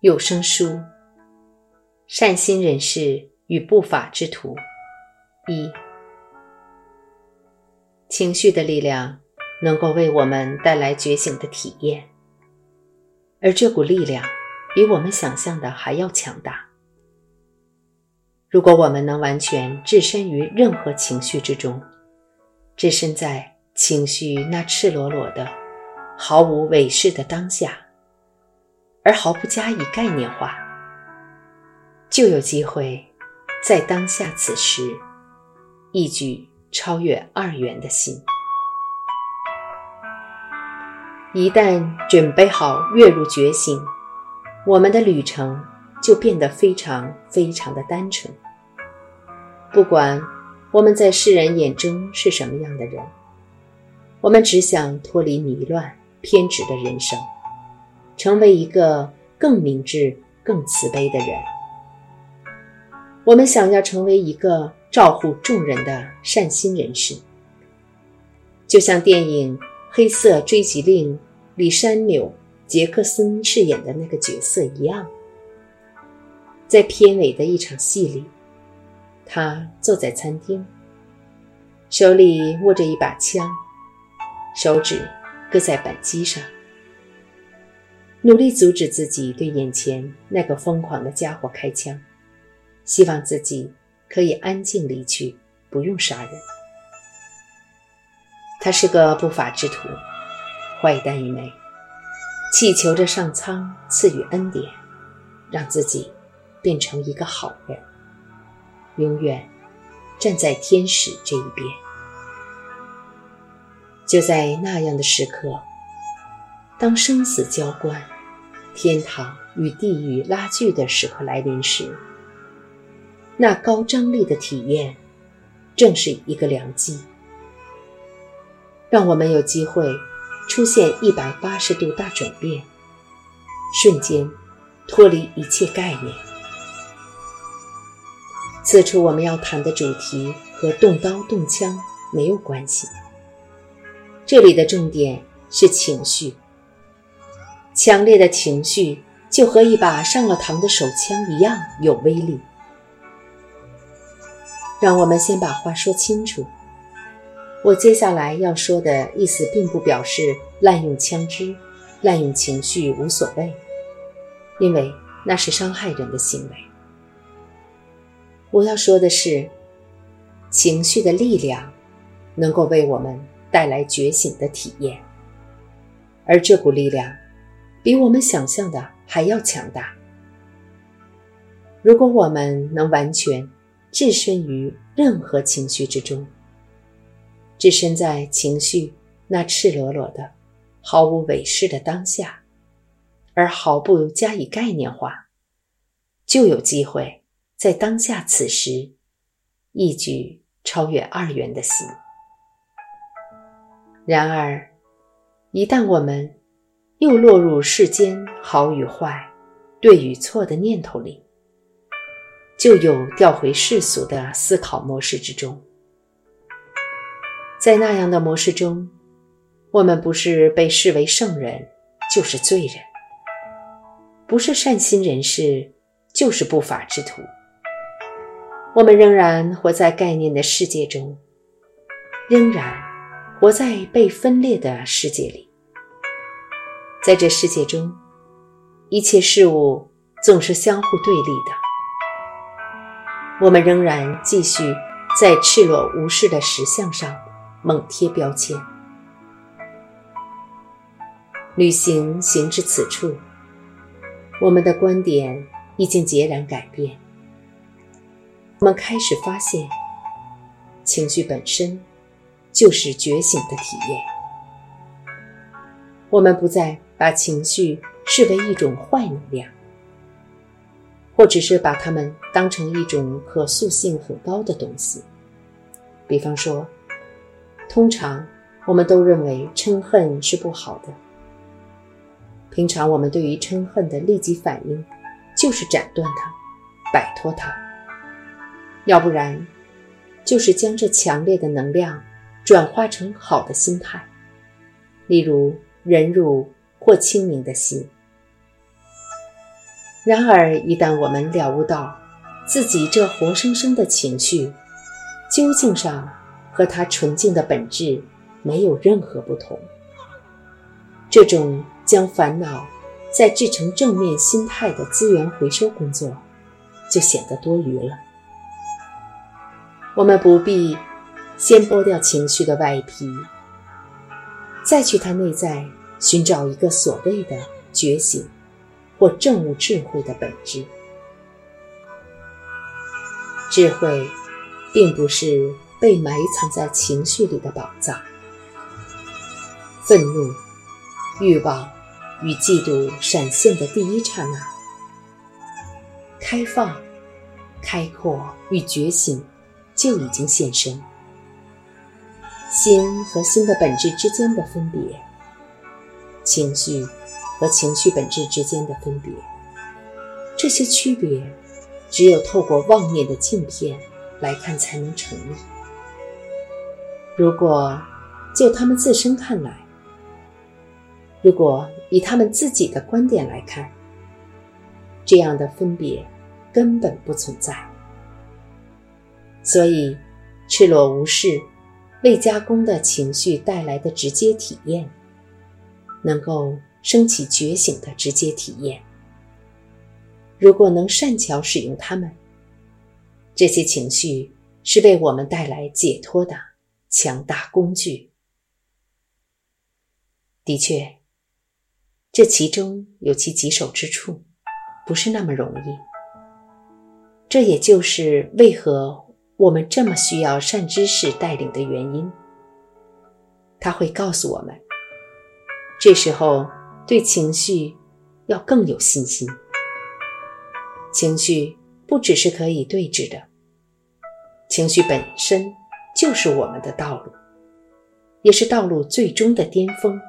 有声书：善心人士与不法之徒。一、情绪的力量能够为我们带来觉醒的体验，而这股力量比我们想象的还要强大。如果我们能完全置身于任何情绪之中，置身在情绪那赤裸裸的、毫无伪饰的当下，而毫不加以概念化，就有机会在当下此时一举超越二元的心。一旦准备好跃入觉醒，我们的旅程。就变得非常非常的单纯。不管我们在世人眼中是什么样的人，我们只想脱离迷乱偏执的人生，成为一个更明智、更慈悲的人。我们想要成为一个照护众人的善心人士，就像电影《黑色追击令》里山纽·杰克森饰演的那个角色一样。在片尾的一场戏里，他坐在餐厅，手里握着一把枪，手指搁在扳机上，努力阻止自己对眼前那个疯狂的家伙开枪，希望自己可以安静离去，不用杀人。他是个不法之徒，坏蛋一枚，祈求着上苍赐予恩典，让自己。变成一个好人，永远站在天使这一边。就在那样的时刻，当生死交关、天堂与地狱拉锯的时刻来临时，那高张力的体验正是一个良机，让我们有机会出现一百八十度大转变，瞬间脱离一切概念。此处我们要谈的主题和动刀动枪没有关系，这里的重点是情绪。强烈的情绪就和一把上了膛的手枪一样有威力。让我们先把话说清楚，我接下来要说的意思，并不表示滥用枪支、滥用情绪无所谓，因为那是伤害人的行为。我要说的是，情绪的力量能够为我们带来觉醒的体验，而这股力量比我们想象的还要强大。如果我们能完全置身于任何情绪之中，置身在情绪那赤裸裸的、毫无伪饰的当下，而毫不加以概念化，就有机会。在当下此时，一举超越二元的心。然而，一旦我们又落入世间好与坏、对与错的念头里，就有调回世俗的思考模式之中。在那样的模式中，我们不是被视为圣人，就是罪人；不是善心人士，就是不法之徒。我们仍然活在概念的世界中，仍然活在被分裂的世界里。在这世界中，一切事物总是相互对立的。我们仍然继续在赤裸无视的实相上猛贴标签。旅行行至此处，我们的观点已经截然改变。我们开始发现，情绪本身就是觉醒的体验。我们不再把情绪视为一种坏能量，或只是把它们当成一种可塑性很高的东西。比方说，通常我们都认为嗔恨是不好的。平常我们对于嗔恨的立即反应，就是斩断它，摆脱它。要不然，就是将这强烈的能量转化成好的心态，例如忍辱或清明的心。然而，一旦我们了悟到自己这活生生的情绪，究竟上和它纯净的本质没有任何不同，这种将烦恼再制成正面心态的资源回收工作，就显得多余了。我们不必先剥掉情绪的外皮，再去它内在寻找一个所谓的觉醒或证悟智慧的本质。智慧，并不是被埋藏在情绪里的宝藏。愤怒、欲望与嫉妒闪现的第一刹那，开放、开阔与觉醒就已经现身。心和心的本质之间的分别，情绪和情绪本质之间的分别，这些区别。只有透过妄念的镜片来看，才能成立。如果就他们自身看来，如果以他们自己的观点来看，这样的分别根本不存在。所以，赤裸无视未加工的情绪带来的直接体验，能够升起觉醒的直接体验。如果能善巧使用它们，这些情绪是为我们带来解脱的强大工具。的确，这其中有其棘手之处，不是那么容易。这也就是为何我们这么需要善知识带领的原因。他会告诉我们，这时候对情绪要更有信心。情绪不只是可以对峙的，情绪本身就是我们的道路，也是道路最终的巅峰。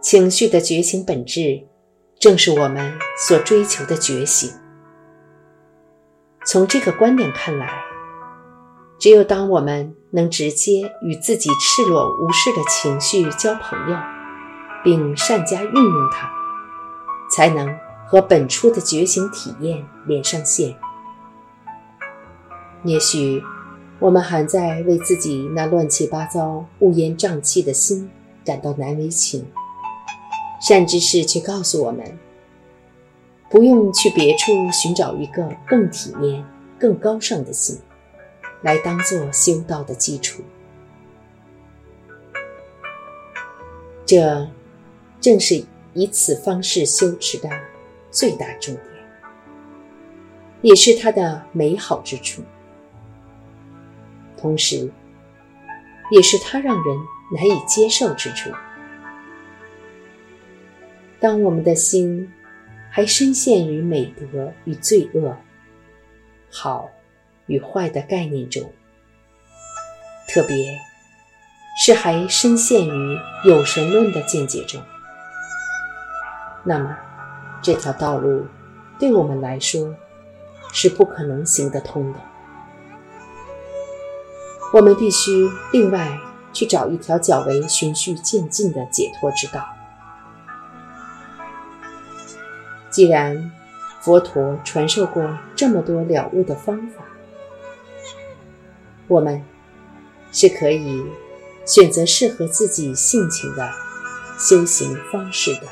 情绪的觉醒本质，正是我们所追求的觉醒。从这个观点看来，只有当我们能直接与自己赤裸无视的情绪交朋友，并善加运用它，才能。和本初的觉醒体验连上线。也许我们还在为自己那乱七八糟、乌烟瘴气的心感到难为情，善知识却告诉我们，不用去别处寻找一个更体面、更高尚的心，来当做修道的基础。这正是以此方式修持的。最大重点，也是它的美好之处，同时，也是它让人难以接受之处。当我们的心还深陷于美德与罪恶、好与坏的概念中，特别是还深陷于有神论的见解中，那么。这条道路对我们来说是不可能行得通的。我们必须另外去找一条较为循序渐进的解脱之道。既然佛陀传授过这么多了悟的方法，我们是可以选择适合自己性情的修行方式的。